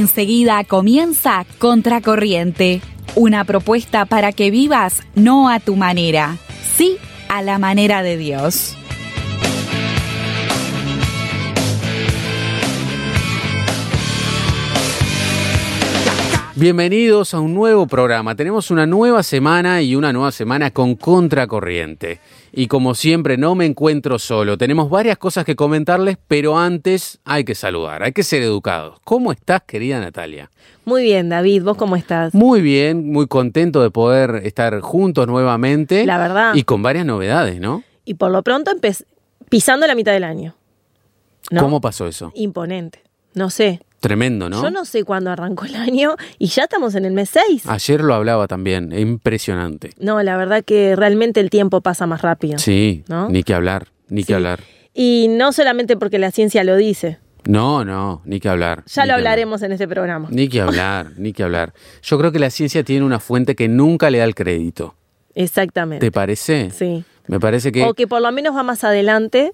Enseguida comienza Contracorriente, una propuesta para que vivas no a tu manera, sí a la manera de Dios. Bienvenidos a un nuevo programa. Tenemos una nueva semana y una nueva semana con Contracorriente. Y como siempre, no me encuentro solo. Tenemos varias cosas que comentarles, pero antes hay que saludar, hay que ser educados. ¿Cómo estás, querida Natalia? Muy bien, David. ¿Vos cómo estás? Muy bien, muy contento de poder estar juntos nuevamente. La verdad. Y con varias novedades, ¿no? Y por lo pronto pisando la mitad del año. ¿Cómo pasó eso? Imponente. No sé. Tremendo, ¿no? Yo no sé cuándo arrancó el año y ya estamos en el mes 6. Ayer lo hablaba también, impresionante. No, la verdad que realmente el tiempo pasa más rápido. Sí, ¿no? ni que hablar, ni que hablar. Y no solamente porque la ciencia lo dice. No, no, ni que hablar. Ya lo hablaremos en este programa. Ni que hablar, ni que hablar. Yo creo que la ciencia tiene una fuente que nunca le da el crédito. Exactamente. ¿Te parece? Sí. Me parece que... O que por lo menos va más adelante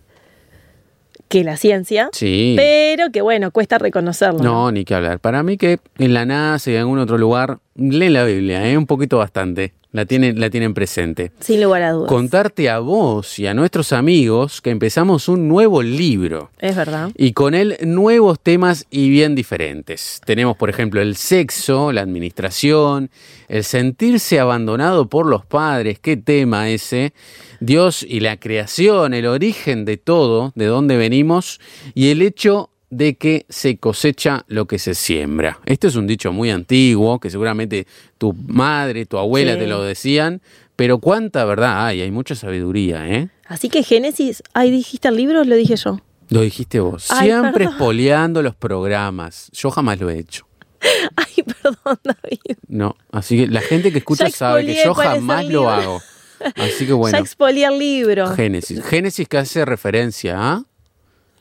que la ciencia, sí. pero que bueno, cuesta reconocerlo. No, ni que hablar. Para mí que en la NASA y en algún otro lugar, leen la Biblia, ¿eh? un poquito bastante. La tienen, la tienen presente. Sin lugar a dudas. Contarte a vos y a nuestros amigos que empezamos un nuevo libro. Es verdad. Y con él nuevos temas y bien diferentes. Tenemos, por ejemplo, el sexo, la administración, el sentirse abandonado por los padres. ¿Qué tema ese? Dios y la creación, el origen de todo, de dónde venimos y el hecho de que se cosecha lo que se siembra. Este es un dicho muy antiguo, que seguramente tu madre, tu abuela te lo decían, pero cuánta verdad hay, hay mucha sabiduría, ¿eh? Así que Génesis, ahí dijiste el libro, lo dije yo. Lo dijiste vos. Siempre espoleando los programas. Yo jamás lo he hecho. Ay, perdón, David. No, así que la gente que escucha sabe que yo jamás lo hago. Así que bueno. Ya expolié el libro. Génesis. Génesis que hace referencia a.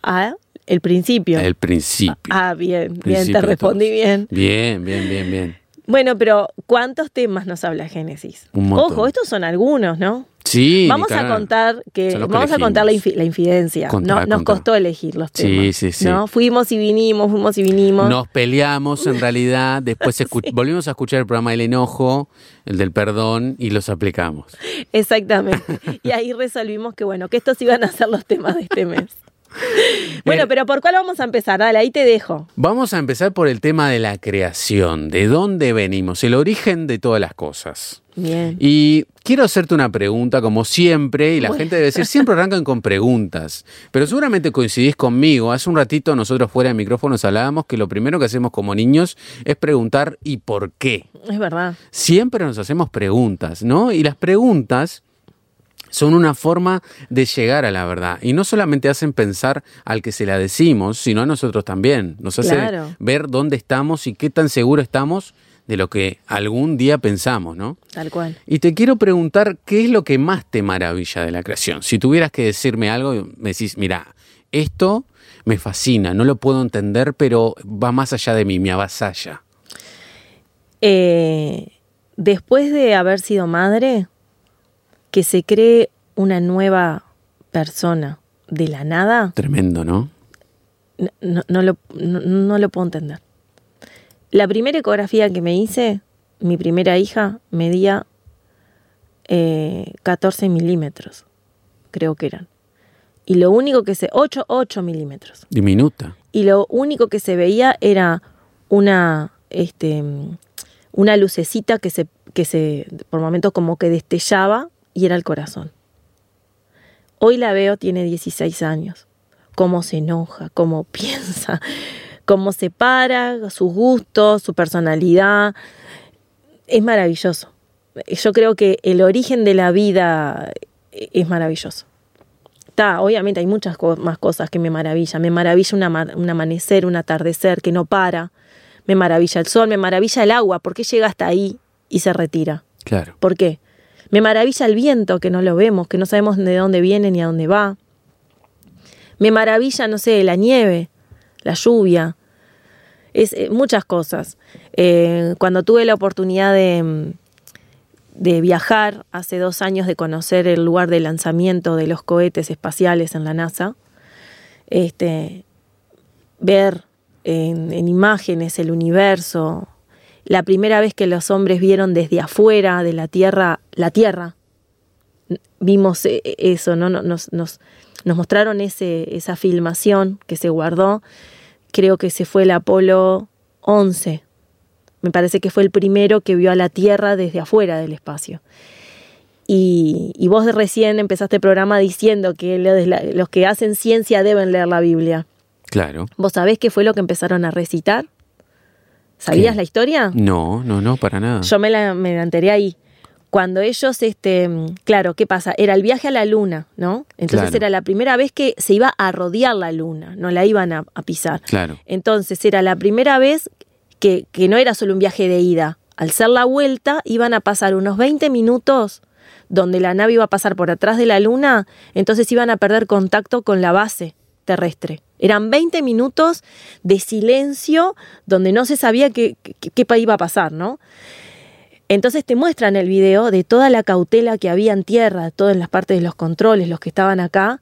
A el principio. El principio. Ah, bien, bien, te respondí bien. Bien, bien, bien, bien. Bueno, pero ¿cuántos temas nos habla Génesis? Ojo, estos son algunos, ¿no? Sí. Vamos a contar que, vamos a contar la, infidencia. no, nos costó elegir los temas. Sí, sí, sí. ¿no? Fuimos y vinimos, fuimos y vinimos. Nos peleamos en realidad, después volvimos a escuchar el programa del enojo, el del perdón y los aplicamos. Exactamente. y ahí resolvimos que bueno, que estos iban a ser los temas de este mes. Bueno, pero ¿por cuál vamos a empezar? Dale, ahí te dejo. Vamos a empezar por el tema de la creación, de dónde venimos, el origen de todas las cosas. Bien. Y quiero hacerte una pregunta, como siempre, y la gente debe decir, siempre arrancan con preguntas, pero seguramente coincidís conmigo. Hace un ratito nosotros fuera de micrófonos hablábamos que lo primero que hacemos como niños es preguntar ¿y por qué? Es verdad. Siempre nos hacemos preguntas, ¿no? Y las preguntas son una forma de llegar a la verdad. Y no solamente hacen pensar al que se la decimos, sino a nosotros también. Nos hace ver dónde estamos y qué tan seguro estamos de lo que algún día pensamos, ¿no? Tal cual. Y te quiero preguntar, ¿qué es lo que más te maravilla de la creación? Si tuvieras que decirme algo, me decís, mira, esto me fascina, no lo puedo entender, pero va más allá de mí, me avasalla. Eh, después de haber sido madre, que se cree una nueva persona de la nada. Tremendo, ¿no? No, lo, no, lo, puedo entender. La primera ecografía que me hice, mi primera hija medía 14 eh, milímetros, creo que eran. Y lo único que se... 8, 8 milímetros. Diminuta. Y lo único que se veía era una, este, una lucecita que se, que se, por momentos como que destellaba y era el corazón. Hoy la veo, tiene 16 años. Cómo se enoja, cómo piensa, cómo se para, sus gustos, su personalidad. Es maravilloso. Yo creo que el origen de la vida es maravilloso. Está, obviamente hay muchas más cosas que me maravillan. Me maravilla un amanecer, un atardecer que no para. Me maravilla el sol, me maravilla el agua. ¿Por qué llega hasta ahí y se retira? Claro. ¿Por qué? Me maravilla el viento, que no lo vemos, que no sabemos de dónde viene ni a dónde va. Me maravilla, no sé, la nieve, la lluvia, es eh, muchas cosas. Eh, cuando tuve la oportunidad de, de viajar hace dos años, de conocer el lugar de lanzamiento de los cohetes espaciales en la NASA, este, ver en, en imágenes el universo, la primera vez que los hombres vieron desde afuera de la Tierra, la Tierra, vimos eh, eso, ¿no? Nos, nos, nos mostraron ese, esa filmación que se guardó, creo que se fue el Apolo 11, me parece que fue el primero que vio a la Tierra desde afuera del espacio. Y, y vos recién empezaste el programa diciendo que los que hacen ciencia deben leer la Biblia. Claro. ¿Vos sabés qué fue lo que empezaron a recitar? ¿Sabías ¿Qué? la historia? No, no, no, para nada. Yo me la, me la enteré ahí. Cuando ellos, este, claro, ¿qué pasa? Era el viaje a la luna, ¿no? Entonces Claro. era la primera vez que se iba a rodear la luna, no la iban a, a pisar. Claro. Entonces era la primera vez que, que no era solo un viaje de ida. Al ser la vuelta, iban a pasar unos 20 minutos donde la nave iba a pasar por atrás de la luna, entonces iban a perder contacto con la base terrestre. Eran 20 minutos de silencio donde no se sabía qué, iba a pasar, ¿no? Entonces te muestran el video de toda la cautela que había en tierra, todas las partes de los controles, los que estaban acá.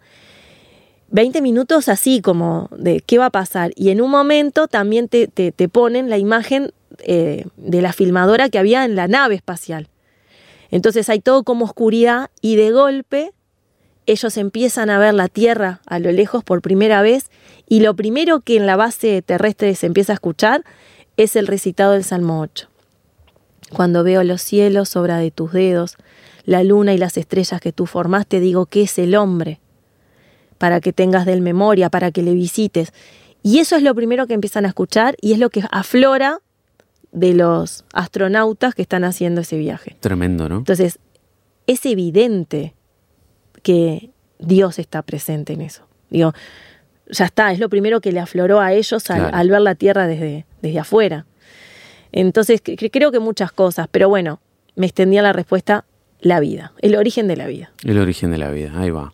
20 minutos así como de qué va a pasar. Y en un momento también te, te, te ponen la imagen eh, de la filmadora que había en la nave espacial. Entonces hay todo como oscuridad y de golpe ellos empiezan a ver la Tierra a lo lejos por primera vez y lo primero que en la base terrestre se empieza a escuchar es el recitado del Salmo 8. Cuando veo los cielos, obra de tus dedos, la luna y las estrellas que tú formaste, digo que es el hombre, para que tengas de él memoria, para que le visites. Y eso es lo primero que empiezan a escuchar y es lo que aflora de los astronautas que están haciendo ese viaje. Tremendo, ¿no? Entonces, es evidente que Dios está presente en eso. Digo, ya está, es lo primero que le afloró a ellos al, Claro. al ver la Tierra desde, desde afuera. Entonces, cre- creo que muchas cosas, pero bueno, me extendía la respuesta, la vida, el origen de la vida. El origen de la vida, ahí va.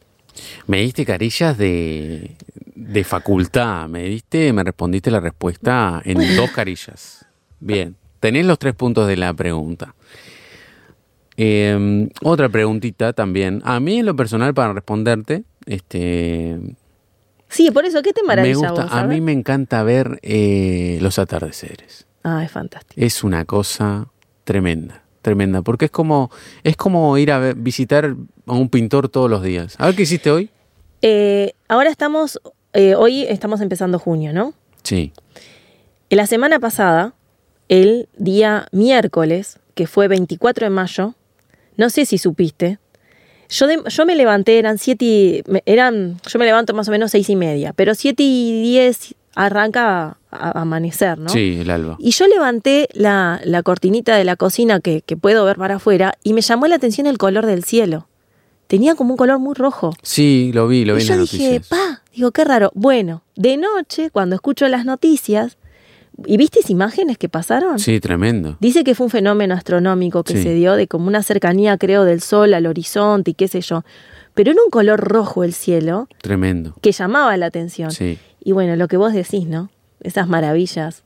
Me diste carillas de, de facultad, me diste, me respondiste la respuesta en dos carillas. Bien, tenés los tres puntos de la pregunta. Eh, otra preguntita también. A mí en lo personal para responderte, este, Sí, por eso, ¿qué te me maravilla gusta, vos? a mí me encanta ver eh, los atardeceres. Ah, es fantástico. Es una cosa tremenda, tremenda, porque es como, es como ir a visitar a un pintor todos los días. A ver qué hiciste hoy. Eh, ahora estamos, eh, hoy estamos empezando junio, ¿no? Sí, La semana pasada, el día miércoles, que fue 24 de mayo, no sé si supiste, yo, de- yo me levanté, eran siete y, eran, yo me levanto más o menos seis y media, pero siete y diez arranca a, a amanecer, ¿no? sí, el alba. Y yo levanté la, la cortinita de la cocina que, que puedo ver para afuera y me llamó la atención el color del cielo. Tenía como un color muy rojo. Sí, lo vi, lo vi Y en yo las dije, noticias. pa, digo, qué raro. Bueno, de noche, cuando escucho las noticias, ¿y viste esas imágenes que pasaron? Sí, tremendo. Dice que fue un fenómeno astronómico que Sí. se dio de como una cercanía, creo, del sol al horizonte y qué sé yo. Pero era un color rojo el cielo Tremendo. que llamaba la atención. Sí. Y bueno, lo que vos decís, ¿no? Esas maravillas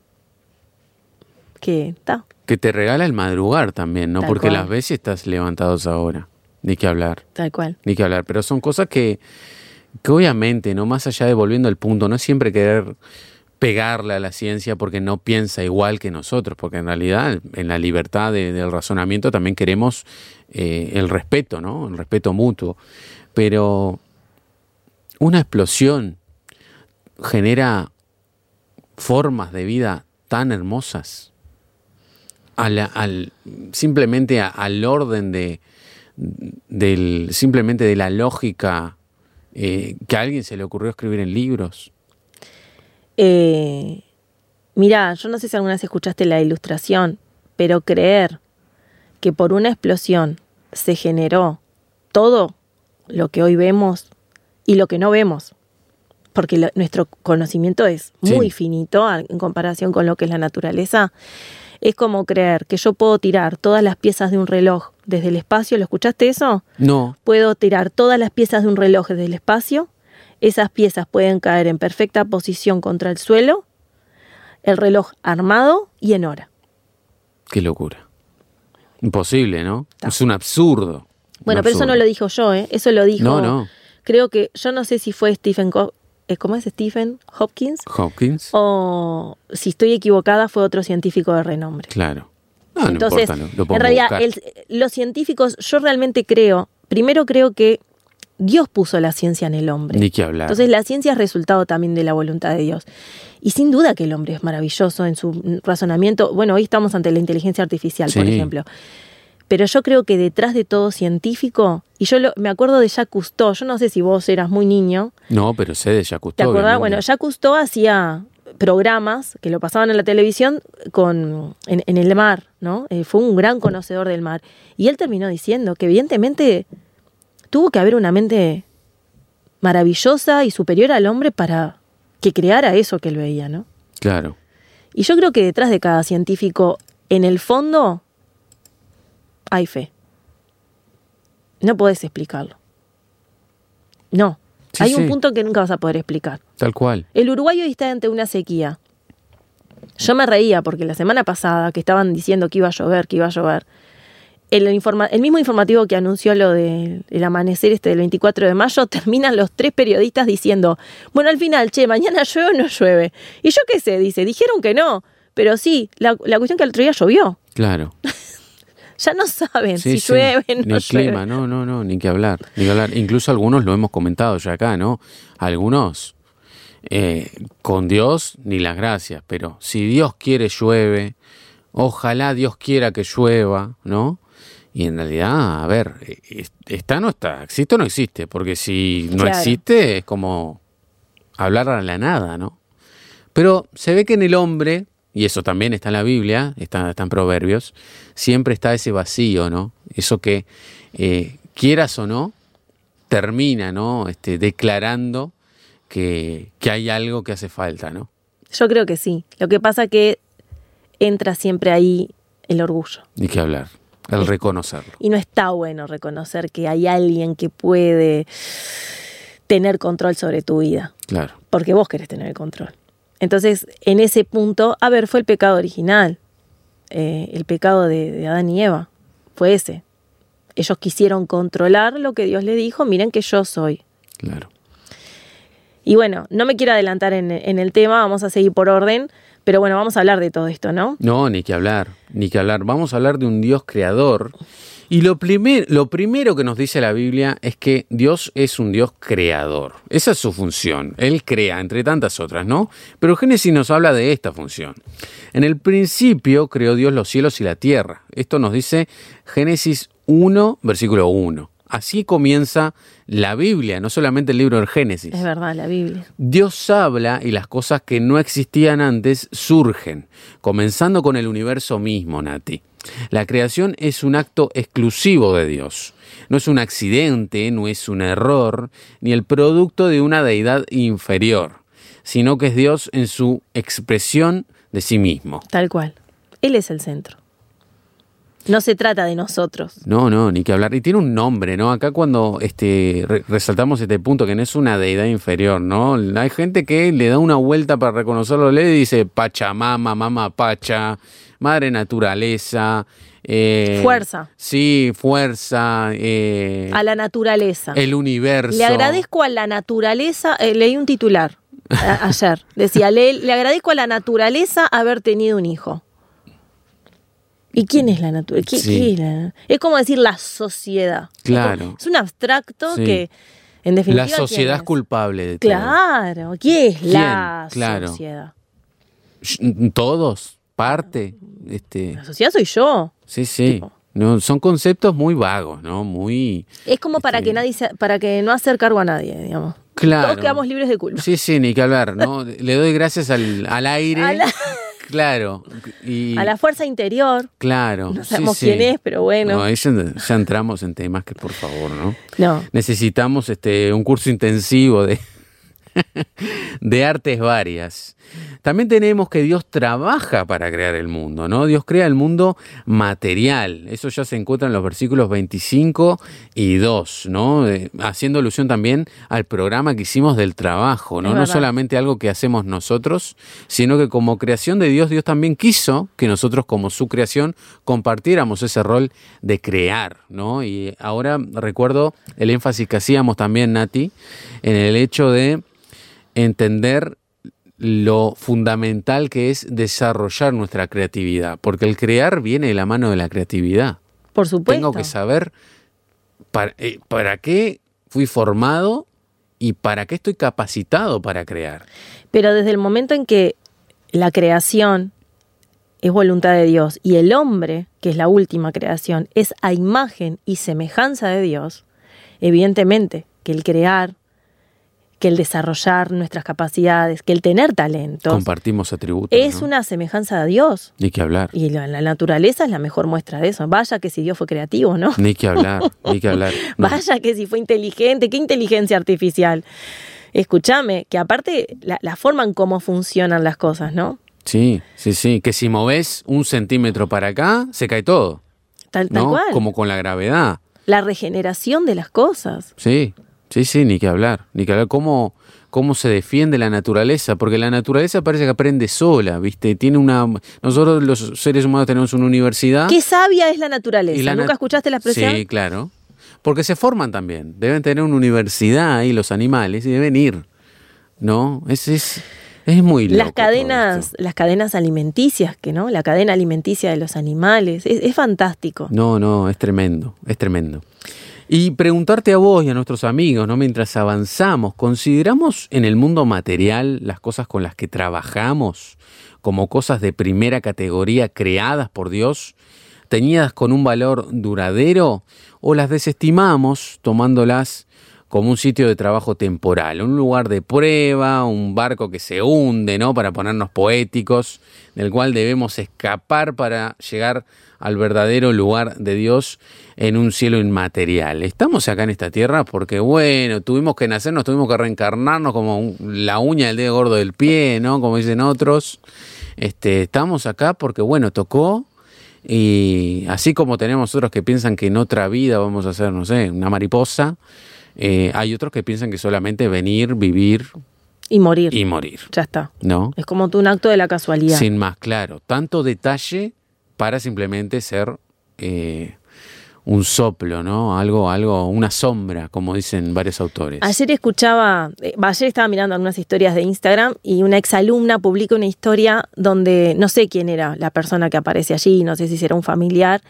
que está. Que te regala el madrugar también, ¿no? Tal Porque cual. las veces estás levantados ahora. Ni que hablar, Tal cual. ni que hablar. Pero son cosas que, que obviamente, ¿no? Más allá de volviendo al punto, no siempre querer pegarle a la ciencia porque no piensa igual que nosotros, porque en realidad en la libertad de- del razonamiento también queremos eh, el respeto, ¿no? El respeto mutuo. Pero una explosión genera formas de vida tan hermosas al, simplemente al orden de del simplemente de la lógica eh, que a alguien se le ocurrió escribir en libros Eh, mirá, yo no sé si alguna vez escuchaste la ilustración, pero creer que por una explosión se generó todo lo que hoy vemos y lo que no vemos, porque lo- nuestro conocimiento es muy Sí. finito en comparación con lo que es la naturaleza, es como creer que yo puedo tirar todas las piezas de un reloj desde el espacio, ¿lo escuchaste eso? no puedo tirar todas las piezas de un reloj desde el espacio, esas piezas pueden caer en perfecta posición contra el suelo, el reloj armado y en hora. qué locura imposible no es un absurdo Bueno, Un pero eso no lo dijo yo, ¿eh? eso lo dijo, no no creo que, yo no sé si fue Stephen, Co- eh, ¿cómo es Stephen Hopkins? Hopkins. O si estoy equivocada, fue otro científico de renombre. Claro. No, Entonces, no importa, lo, lo en realidad, el- los científicos, yo realmente creo, primero creo que Dios puso la ciencia en el hombre. Ni que hablar. Entonces la ciencia es resultado también de la voluntad de Dios. Y sin duda que el hombre es maravilloso en su razonamiento. Bueno, hoy estamos ante la inteligencia artificial, por ejemplo. Pero yo creo que detrás de todo científico, y yo lo- me acuerdo de Jacques Cousteau, yo no sé si vos eras muy niño, no, pero sé de Jacques ¿te Cousteau, acordás? obviamente. Bueno, Jacques Cousteau hacía programas que lo pasaban en la televisión con, en, en el mar, ¿no? Eh, fue un gran conocedor del mar. Y él terminó diciendo que evidentemente tuvo que haber una mente maravillosa y superior al hombre para que creara eso que él veía, ¿no? Claro. Y yo creo que detrás de cada científico, en el fondo, hay fe. No podés explicarlo. No. Sí, hay un sí. punto que nunca vas a poder explicar. Tal cual. El Uruguay hoy está ante una sequía. Yo me reía porque la semana pasada que estaban diciendo que iba a llover, que iba a llover, el, informa- el mismo informativo que anunció lo del el amanecer este del 24 de mayo, terminan los tres periodistas diciendo, bueno, al final, che, mañana llueve o no llueve. Y yo qué sé, dice, dijeron que no, pero sí, la, la cuestión que el otro día llovió. Claro. Ya no saben Sí, si sí. llueve, Ni no el llueve. clima, no, no, no, ni que hablar. Ni que hablar. Incluso algunos lo hemos comentado ya acá, ¿no? Algunos eh, con Dios ni las gracias, pero si Dios quiere llueve, ojalá Dios quiera que llueva, ¿no? Y en realidad, a ver, eh, está o no está, existe o no existe, porque si no Claro. existe es como hablar a la nada, ¿no? Pero se ve que en el hombre, y eso también está en la Biblia, está, está en Proverbios, siempre está ese vacío, ¿no? Eso que, eh, quieras o no, termina, ¿no? Este, declarando que, que hay algo que hace falta, ¿no? Yo creo que sí. Lo que pasa que entra siempre ahí el orgullo. Ni que hablar, el reconocerlo. Y no está bueno reconocer que hay alguien que puede tener control sobre tu vida, Claro, porque vos querés tener el control. Entonces, en ese punto, a ver, fue el pecado original, eh, el pecado de, de Adán y Eva, fue ese. Ellos quisieron controlar lo que Dios le dijo, miren que yo soy. claro. Y bueno, no me quiero adelantar en, en el tema, vamos a seguir por orden, pero bueno, vamos a hablar de todo esto, ¿no? No, ni que hablar, ni que hablar. Vamos a hablar de un Dios creador. Y lo, primer- lo primero que nos dice la Biblia es que Dios es un Dios creador. Esa es su función. Él crea, entre tantas otras, ¿no? Pero Génesis nos habla de esta función. En el principio creó Dios los cielos y la tierra. Esto nos dice Génesis 1, versículo 1. Así comienza la Biblia, no solamente el libro del Génesis. Es verdad, la Biblia. Dios habla y las cosas que no existían antes surgen, comenzando con el universo mismo, Nati. La creación es un acto exclusivo de Dios. No es un accidente, no es un error, ni el producto de una deidad inferior, sino que es Dios en su expresión de sí mismo. Tal cual. Él es el centro. No se trata de nosotros. No, no, ni que hablar. Y tiene un nombre, ¿no? Acá cuando este, re- resaltamos este punto, que no es una deidad inferior, ¿no? Hay gente que le da una vuelta para reconocerlo, le dice Pachamama, Mama Pacha, Madre Naturaleza. eh, Fuerza. Sí, fuerza. eh, A la naturaleza. el universo. Le agradezco a la naturaleza, eh, leí un titular a- ayer, decía, le, le agradezco a la naturaleza haber tenido un hijo. ¿Y quién es la naturaleza? ¿Qué- Sí. qué es, como decir la sociedad. Claro. Es un abstracto Sí. que, en definitiva... La sociedad ¿quién es es? culpable de todo. Claro, ¿quién es la sociedad? Todos, parte. Este, La sociedad soy yo. sí, sí. Tipo. No, son conceptos muy vagos, ¿no? Muy. Es como para Este- que nadie se- para que no hacer cargo a nadie, digamos. Claro. Todos quedamos libres de culpa. Sí, sí, ni que hablar, ¿no? Le doy gracias al, al aire. Claro. Y, A la fuerza interior. Claro. No sabemos sí. quién es, pero bueno. No, ahí ya, ya entramos en temas que, por favor, ¿no? No. Necesitamos este, un curso intensivo de, de artes varias. También tenemos que Dios trabaja para crear el mundo, ¿no? Dios crea el mundo material. Eso ya se encuentra en los versículos 25 y 2, ¿no? Eh, haciendo alusión también al programa que hicimos del trabajo, ¿no? No solamente algo que hacemos nosotros, sino que como creación de Dios, Dios también quiso que nosotros como su creación compartiéramos ese rol de crear, ¿no? Y ahora recuerdo el énfasis que hacíamos también, Nati, en el hecho de entender lo fundamental que es desarrollar nuestra creatividad, porque el crear viene de la mano de la creatividad. Por supuesto. Tengo que saber para, eh, para qué fui formado y para qué estoy capacitado para crear. Pero desde el momento en que la creación es voluntad de Dios y el hombre, que es la última creación, es a imagen y semejanza de Dios, evidentemente que el crear, que el desarrollar nuestras capacidades, que el tener talento, Compartimos atributos. es ¿no? una semejanza a Dios. Ni que hablar. Y la, la naturaleza es la mejor muestra de eso. Vaya que si Dios fue creativo, ¿no? Ni que hablar, ni que hablar. No. Vaya que si fue inteligente, qué inteligencia artificial. Escúchame, que aparte la, la forma en cómo funcionan las cosas, ¿no? Sí, sí, sí. Que si moves un centímetro para acá, se cae todo. Tal, tal ¿no? cual. Como con la gravedad. La regeneración de las cosas. Sí, sí, sí, ni que hablar. Ni que hablar. ¿Cómo, cómo se defiende la naturaleza? Porque la naturaleza parece que aprende sola, ¿viste? Tiene una. Nosotros los seres humanos tenemos una universidad. Qué sabia es la naturaleza. Y la ¿Nunca escuchaste la expresión? Sí, claro. Porque se forman también. Deben tener una universidad ahí los animales y deben ir. ¿No? Es, es, es muy loco. las cadenas, las cadenas alimenticias, que no, la cadena alimenticia de los animales, es, es fantástico. No, no, es tremendo, es tremendo. Y preguntarte a vos y a nuestros amigos, ¿no? Mientras avanzamos, ¿consideramos en el mundo material las cosas con las que trabajamos como cosas de primera categoría creadas por Dios, teñidas con un valor duradero, o las desestimamos tomándolas como un sitio de trabajo temporal, un lugar de prueba, un barco que se hunde, ¿no? Para ponernos poéticos, del cual debemos escapar para llegar al verdadero lugar de Dios en un cielo inmaterial. Estamos acá en esta tierra porque, bueno, tuvimos que nacer, nos tuvimos que reencarnarnos como la uña del dedo gordo del pie, ¿no? Como dicen otros. Este, estamos acá porque, bueno, tocó y así como tenemos otros que piensan que en otra vida vamos a ser, no sé, una mariposa, eh, hay otros que piensan que solamente venir, vivir Y morir. y morir, Ya está. ¿no? Es como un acto de la casualidad. Sin más, claro. Tanto detalle para simplemente ser eh, un soplo, ¿no? Algo, algo, una sombra, como dicen varios autores. Ayer escuchaba, eh, ayer estaba mirando algunas historias de Instagram y una exalumna publica una historia donde no sé quién era la persona que aparece allí, no sé si será un familiar,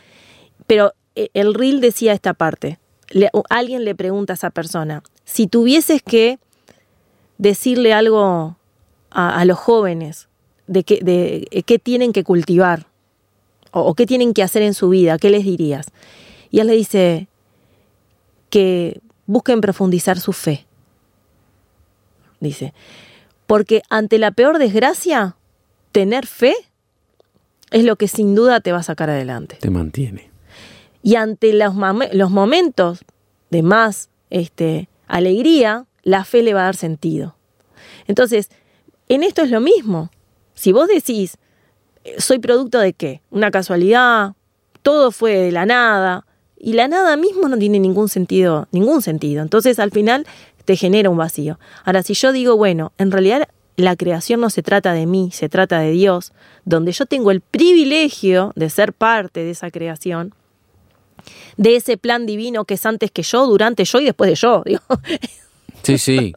pero el reel decía esta parte. Alguien le pregunta a esa persona, si tuvieses que decirle algo a, los jóvenes de qué, de eh, tienen que cultivar o, o qué tienen que hacer en su vida, ¿qué les dirías? Y él le dice que busquen profundizar su fe. Dice, porque ante la peor desgracia, tener fe es lo que sin duda te va a sacar adelante. Te mantiene. Y ante los, momentos de más este, alegría, la fe le va a dar sentido. Entonces, en esto es lo mismo. Si vos decís, eh, soy producto de qué? Una casualidad, todo fue de la nada, y la nada mismo no tiene ningún sentido, ningún sentido. Entonces, al final, te genera un vacío. Ahora, si yo digo, bueno, en realidad la creación no se trata de mí, se trata de Dios, donde yo tengo el privilegio de ser parte de esa creación, de ese plan divino que es antes que yo, durante yo y después de yo. Digo, Sí, sí.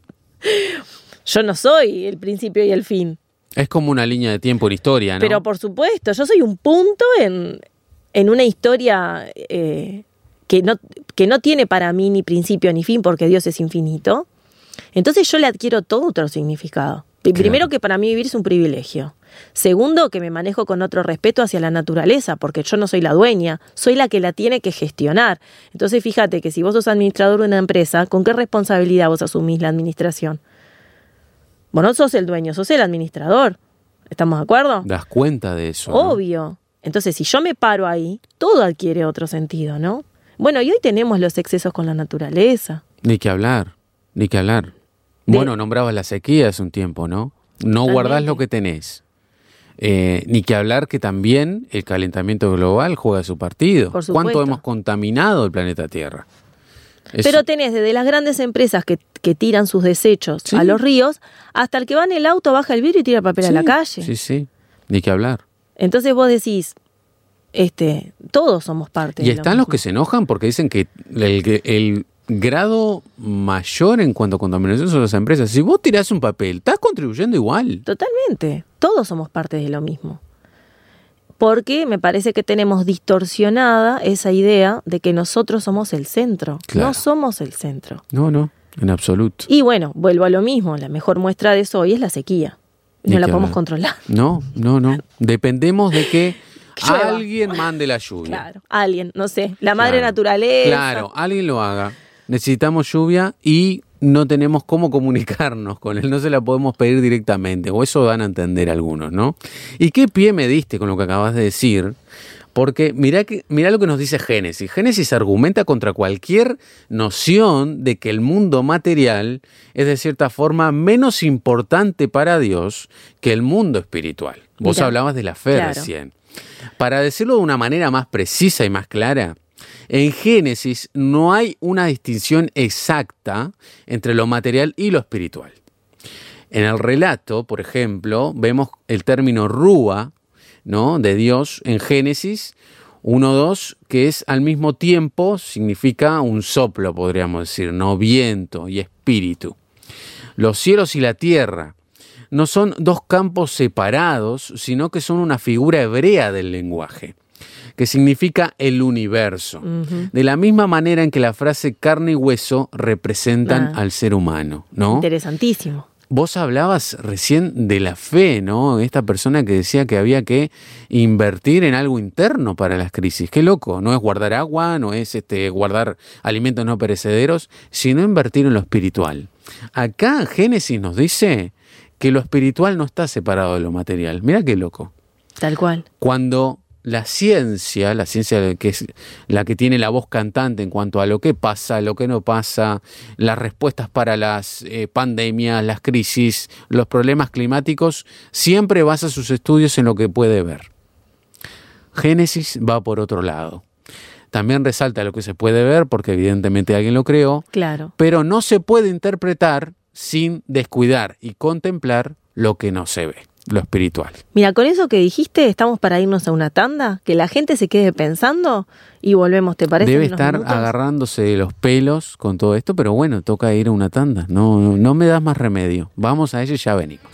yo no soy el principio y el fin. Es como una línea de tiempo en historia, ¿no? Pero por supuesto, yo soy un punto en, en una historia eh, que, no, que no tiene para mí ni principio ni fin porque Dios es infinito. Entonces yo le adquiero todo otro significado. Claro. Primero que para mí vivir es un privilegio. Segundo, que me manejo con otro respeto hacia la naturaleza, porque yo no soy la dueña, soy la que la tiene que gestionar. Entonces fíjate que si vos sos administrador de una empresa, ¿con qué responsabilidad vos asumís la administración? Vos no sos el dueño, sos el administrador. ¿Estamos de acuerdo? Das cuenta de eso. ¿no? Obvio. Entonces, si yo me paro ahí, todo adquiere otro sentido, ¿no? Bueno, y hoy tenemos los excesos con la naturaleza. Ni que hablar, ni que hablar. De- Bueno, nombrabas la sequía hace un tiempo, ¿no? No guardás lo que tenés. Eh, ni que hablar que también el calentamiento global juega su partido. Por ¿Cuánto hemos contaminado el planeta Tierra? Pero tenés desde las grandes empresas que, que tiran sus desechos Sí. a los ríos, hasta el que va en el auto, baja el vidrio y tira el papel a la Sí, calle. Sí, sí, ni que hablar. Entonces vos decís, este, todos somos parte Y de lo están los que se enojan porque dicen que el, que el grado mayor en cuanto a contaminación son las empresas. Si vos tirás un papel, estás contribuyendo igual. Totalmente. Todos somos parte de lo mismo. Porque me parece que tenemos distorsionada esa idea de que nosotros somos el centro. Claro. No somos el centro. No, no, en absoluto. Y bueno, vuelvo a lo mismo. La mejor muestra de eso hoy es la sequía. No la podemos hablar. controlar. No, no, no. Dependemos de que alguien mande la lluvia. Claro. Alguien, no sé. La madre Claro. naturaleza. Claro, alguien lo haga. Necesitamos lluvia y no tenemos cómo comunicarnos con él, no se la podemos pedir directamente, o eso dan a entender algunos, ¿no? ¿Y qué pie me diste con lo que acabas de decir? Porque mirá, que, mirá lo que nos dice Génesis. Génesis argumenta contra cualquier noción de que el mundo material es de cierta forma menos importante para Dios que el mundo espiritual. Vos Mirá, hablabas de la fe claro. recién. Para decirlo de una manera más precisa y más clara, en Génesis no hay una distinción exacta entre lo material y lo espiritual. En el relato, por ejemplo, vemos el término rúa, ¿no? de Dios en Génesis 1.2, que es al mismo tiempo, significa un soplo, podríamos decir, no viento y espíritu. Los cielos y la tierra no son dos campos separados, sino que son una figura hebrea del lenguaje, que significa el universo. De la misma manera en que la frase carne y hueso representan Ah. al ser humano, ¿no? Interesantísimo. Vos hablabas recién de la fe, ¿no? Esta persona que decía que había que invertir en algo interno para las crisis. Qué loco, no es guardar agua, no es este guardar alimentos no perecederos, sino invertir en lo espiritual. Acá Génesis nos dice que lo espiritual no está separado de lo material. Mira qué loco Tal cual. cuando la ciencia, la ciencia que es la que tiene la voz cantante en cuanto a lo que pasa, lo que no pasa, las respuestas para las eh, pandemias, las crisis, los problemas climáticos, siempre basa sus estudios en lo que puede ver. Génesis va por otro lado. También resalta lo que se puede ver porque evidentemente alguien lo creó, Claro. pero no se puede interpretar sin descuidar y contemplar lo que no se ve, lo espiritual. Mira, con eso que dijiste, estamos para irnos a una tanda, que la gente se quede pensando y volvemos, ¿te parece? Debe estar minutos? agarrándose de los pelos con todo esto, pero bueno, toca ir a una tanda. No, no, no me das más remedio. Vamos a ello y ya venimos.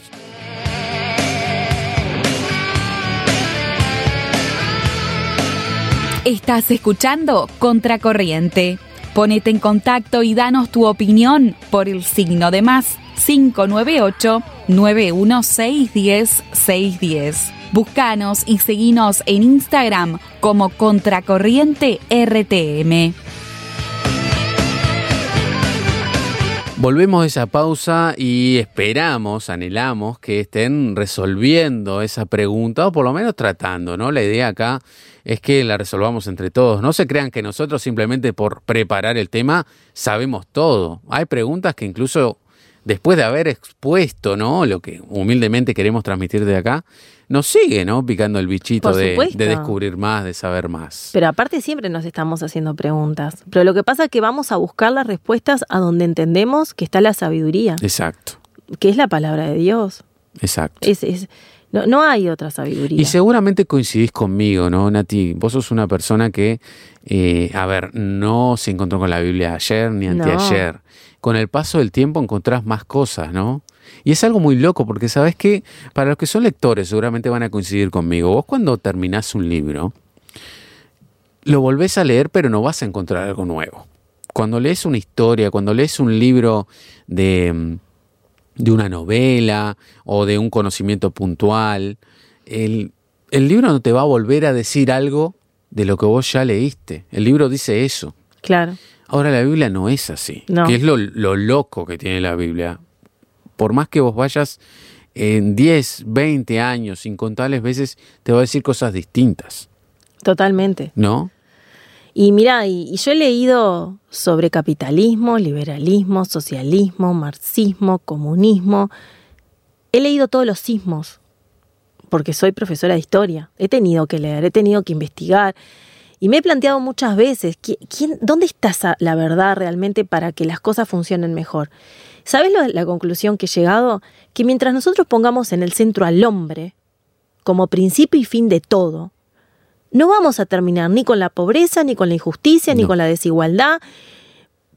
Estás escuchando Contracorriente. Ponete en contacto y danos tu opinión por el signo de más 598 916 610. Búscanos y seguinos en Instagram como Contracorriente RTM. Volvemos de esa pausa y esperamos, anhelamos que estén resolviendo esa pregunta o por lo menos tratando, ¿no? La idea acá es que la resolvamos entre todos. No se crean que nosotros simplemente por preparar el tema sabemos todo. Hay preguntas que incluso después de haber expuesto, ¿no? Lo que humildemente queremos transmitir de acá, nos sigue, ¿no? Picando el bichito de, descubrir más, de saber más. Pero aparte siempre nos estamos haciendo preguntas. Pero lo que pasa es que vamos a buscar las respuestas a donde entendemos que está la sabiduría, Exacto, que es la palabra de Dios. exacto. Es, es- no, no hay otra sabiduría. Y seguramente coincidís conmigo, ¿no, Nati? Vos sos una persona que, eh, a ver, no se encontró con la Biblia ayer ni No. Con el paso del tiempo encontrás más cosas, ¿no? Y es algo muy loco porque sabes que para los que son lectores seguramente van a coincidir conmigo. Vos cuando terminás un libro, lo volvés a leer pero no vas a encontrar algo nuevo. Cuando lees una historia, cuando lees un libro de, de una novela o de un conocimiento puntual, el, el libro no te va a volver a decir algo de lo que vos ya leíste. El libro dice eso. Claro. Ahora la Biblia no es así, No. que es lo, lo loco que tiene la Biblia. Por más que vos vayas en 10, 20 años, incontables veces, te va a decir cosas distintas, Totalmente. ¿no? Y mira, y, y yo he leído sobre capitalismo, liberalismo, socialismo, marxismo, comunismo. He leído todos los sismos, porque soy profesora de historia. He tenido que leer, he tenido que investigar. Y me he planteado muchas veces, ¿qui- ¿quién, ¿dónde está esa- la verdad realmente para que las cosas funcionen mejor? ¿Sabes lo- la conclusión que he llegado? Que mientras nosotros pongamos en el centro al hombre, como principio y fin de todo, no vamos a terminar ni con la pobreza, ni con la injusticia, ni con la desigualdad,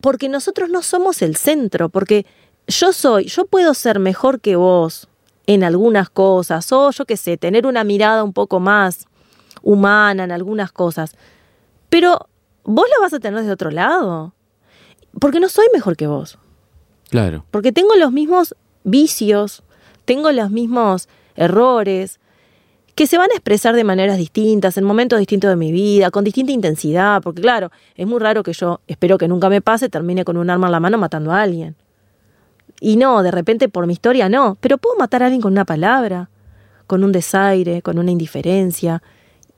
porque nosotros no somos el centro, porque yo soy, yo puedo ser mejor que vos en algunas cosas, o yo qué sé, tener una mirada un poco más humana en algunas cosas, pero vos la vas a tener desde otro lado, porque no soy mejor que vos. Claro. Porque tengo los mismos vicios, tengo los mismos errores, que se van a expresar de maneras distintas, en momentos distintos de mi vida, con distinta intensidad, porque claro, es muy raro que yo, espero que nunca me pase, termine con un arma en la mano matando a alguien. Y no, de repente por mi historia no, pero puedo matar a alguien con una palabra, con un desaire, con una indiferencia,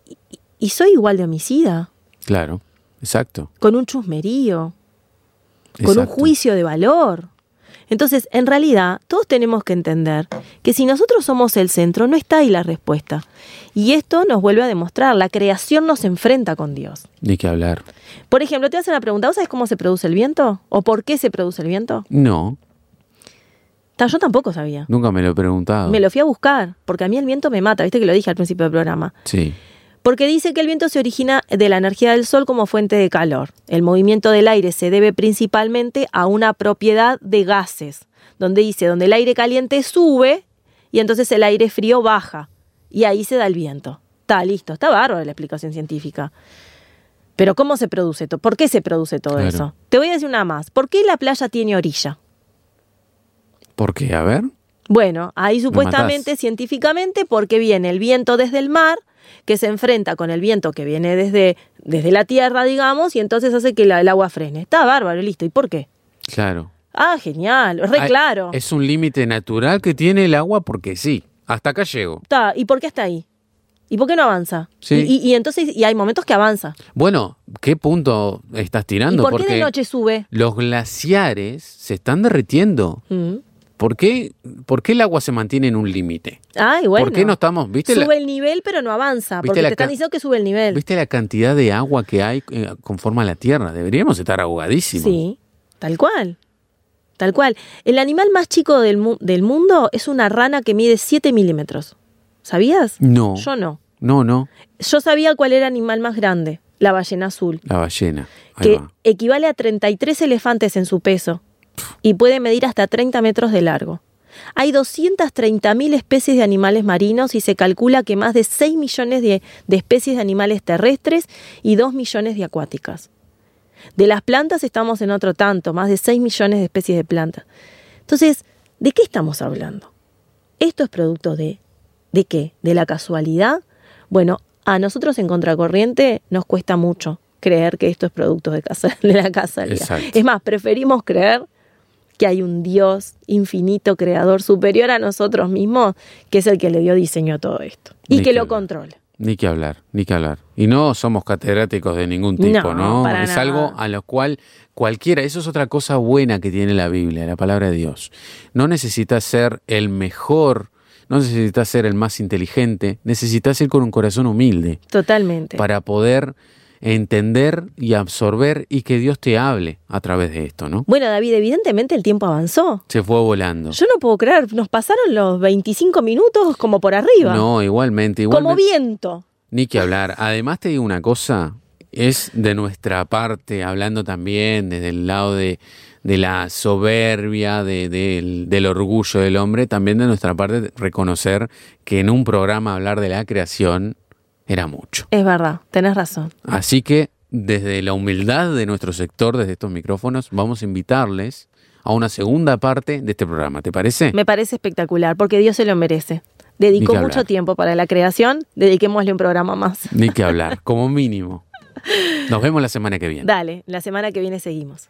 y, y soy igual de homicida. Claro, exacto. Con un chusmerío, con un juicio de valor. Entonces, en realidad, todos tenemos que entender que si nosotros somos el centro, no está ahí la respuesta. Y esto nos vuelve a demostrar, la creación nos enfrenta con Dios. Ni que hablar. Por ejemplo, te hacen una pregunta, ¿vos sabés cómo se produce el viento? ¿O por qué se produce el viento? No, Yo tampoco sabía. nunca me lo he preguntado. Me lo fui a buscar, porque a mí el viento me mata, viste que lo dije al principio del programa. Sí, Porque dice que el viento se origina de la energía del sol como fuente de calor. El movimiento del aire se debe principalmente a una propiedad de gases, donde dice, donde el aire caliente sube y entonces el aire frío baja. Y ahí se da el viento. Está listo, está bárbaro la explicación científica. Pero ¿cómo se produce todo? ¿Por qué se produce todo Claro. eso? Te voy a decir una más. ¿Por qué la playa tiene orilla? ¿por qué? A ver. Bueno, ahí supuestamente, científicamente, porque viene el viento desde el mar, que se enfrenta con el viento que viene desde, desde la tierra, digamos, y entonces hace que la- el agua frene. Está bárbaro, listo. ¿Y por qué? Claro. Ah, genial, re claro. Es un límite natural que tiene el agua porque sí. Hasta acá llego. Está, ¿Y por qué está ahí? ¿Y por qué no avanza? Sí. Y, y- y entonces, y hay momentos que avanza. Bueno, ¿qué punto estás ¿Y tirando? por porque qué de noche sube? los glaciares se están derritiendo. Mm. ¿Por qué, por qué el agua se mantiene en un límite? Ay, bueno. ¿Por qué no estamos? ¿Viste la, Sube el nivel, pero no avanza. ¿Viste Porque te están diciendo que sube el nivel. ¿Viste la cantidad de agua que hay eh, conforme a la Tierra? Deberíamos estar ahogadísimos. Sí, tal cual. Tal cual. El animal más chico del, mu- del mundo es una rana que mide 7 milímetros. ¿Sabías? No. Yo no. No, no. Yo sabía cuál era el animal más grande, la ballena azul, La ballena. Ahí que va. equivale a 33 elefantes en su peso y puede medir hasta 30 metros de largo. Hay 230.000 especies de animales marinos y se calcula que más de 6 millones de, de especies de animales terrestres y 2 millones de acuáticas. De las plantas estamos en otro tanto, más de 6 millones de especies de plantas. Entonces, ¿de qué estamos hablando? ¿Esto es producto de, de qué? ¿De la casualidad? Bueno, a nosotros en Contracorriente nos cuesta mucho creer que esto es producto de, casa- de la casualidad. Exacto. Es más, preferimos creer que hay un Dios infinito, creador, superior a nosotros mismos, que es el que le dio diseño a todo esto. Y Ni que que lo controla. Ni que hablar, ni que hablar. Y no somos catedráticos de ningún tipo, No, es nada. algo a lo cual cualquiera, eso es otra cosa buena que tiene la Biblia, la palabra de Dios. No necesitas ser el mejor, no necesitas ser el más inteligente, necesitas ir con un corazón humilde Totalmente. para poder entender y absorber y que Dios te hable a través de esto, ¿no? Bueno, David, evidentemente el tiempo avanzó. Se fue volando. Yo no puedo creer, nos pasaron los 25 minutos como por arriba. No, igualmente, como igualmente. viento. Ni que hablar. Además te digo una cosa, es de nuestra parte, hablando también desde el lado de, de la soberbia, de- del, del orgullo del hombre, también de nuestra parte reconocer que en un programa hablar de la creación era mucho. Es verdad, tenés razón. Así que desde la humildad de nuestro sector, desde estos micrófonos, vamos a invitarles a una segunda parte de este programa. ¿Te parece? Me parece espectacular, porque Dios se lo merece. Dedicó mucho tiempo para la creación, dediquémosle un programa más. Ni que hablar, como mínimo. Nos vemos la semana que viene. Dale, la semana que viene seguimos.